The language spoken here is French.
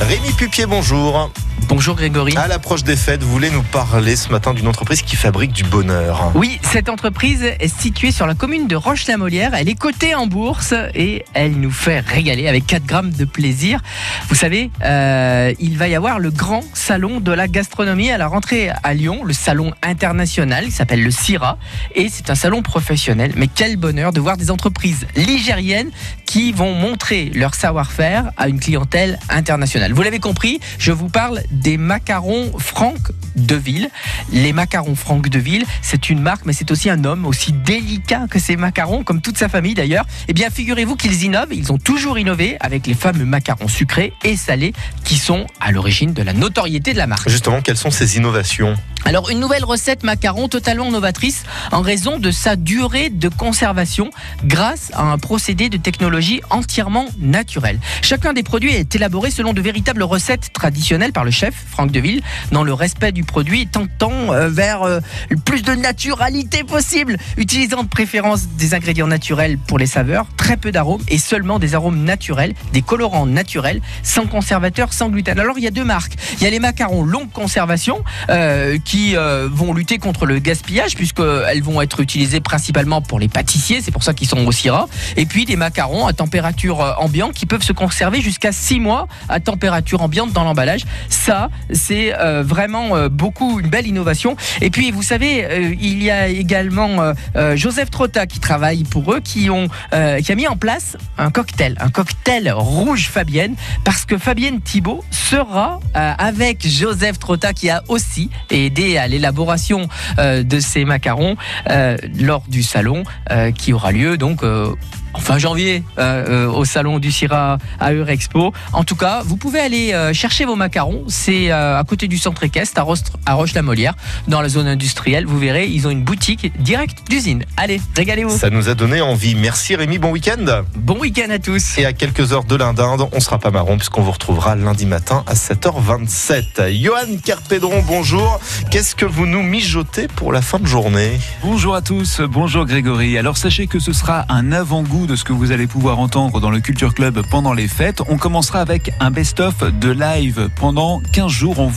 Rémi Pupier, bonjour. Bonjour Grégory. À l'approche des fêtes, vous voulez nous parler ce matin d'une entreprise qui fabrique du bonheur. Oui, cette entreprise est située sur la commune de Roche-la-Molière. Elle est cotée en bourse et elle nous fait régaler avec 4 grammes de plaisir. Vous savez, euh, il va y avoir le grand salon de la gastronomie à la rentrée à Lyon, le salon international qui s'appelle le CIRA. Et c'est un salon professionnel. Mais quel bonheur de voir des entreprises ligériennes qui vont montrer leur savoir-faire à une clientèle internationale. Vous l'avez compris, je vous parle des macarons Franck Deville. Les macarons Franck Deville, c'est une marque, mais c'est aussi un homme aussi délicat que ces macarons, comme toute sa famille d'ailleurs. Eh bien, figurez-vous qu'ils innovent. Ils ont toujours innové avec les fameux macarons sucrés et salés qui sont à l'origine de la notoriété de la marque. Justement, quelles sont ces innovations? Alors une nouvelle recette macaron totalement novatrice en raison de sa durée de conservation grâce à un procédé de technologie entièrement naturel. Chacun des produits est élaboré selon de véritables recettes traditionnelles par le chef Franck Deville dans le respect du produit tentant euh, vers euh, le plus de naturalité possible, utilisant de préférence des ingrédients naturels pour les saveurs, très peu d'arômes et seulement des arômes naturels, des colorants naturels, sans conservateur, sans gluten. Alors il y a deux marques. Il y a les macarons longue conservation euh, qui euh, vont lutter contre le gaspillage puisqu'elles vont être utilisées principalement pour les pâtissiers, c'est pour ça qu'ils sont aussi rares. Et puis des macarons à température euh, ambiante qui peuvent se conserver jusqu'à 6 mois à température ambiante dans l'emballage. Ça, c'est euh, vraiment beaucoup une belle innovation. Et puis vous savez, il y a également Joseph Trotta qui travaille pour eux, qui ont qui a mis en place un cocktail, un cocktail rouge Fabienne, parce que Fabienne Thibault sera avec Joseph Trotta qui a aussi aidé à l'élaboration euh, de ces macarons euh, lors du salon euh, qui aura lieu donc fin janvier au salon du Syrah à Eurexpo. En tout cas, vous pouvez aller chercher vos macarons. C'est à côté du centre équestre à, Roche-la-Molière, dans la zone industrielle. Vous verrez, ils ont une boutique directe d'usine. Allez, régalez-vous. Ça nous a donné envie. Merci Rémi, bon week-end. Bon week-end à tous. Et à quelques heures de l'Indinde, on sera pas marron puisqu'on vous retrouvera lundi matin à 7h27. Johan Carpédron, bonjour. Qu'est-ce que vous nous mijotez pour la fin de journée? Bonjour à tous, bonjour Grégory. Alors sachez que ce sera un avant-goût de ce que vous allez pouvoir entendre dans le Culture Club pendant les fêtes. On commencera avec un best-of de live pendant 15 jours. On vous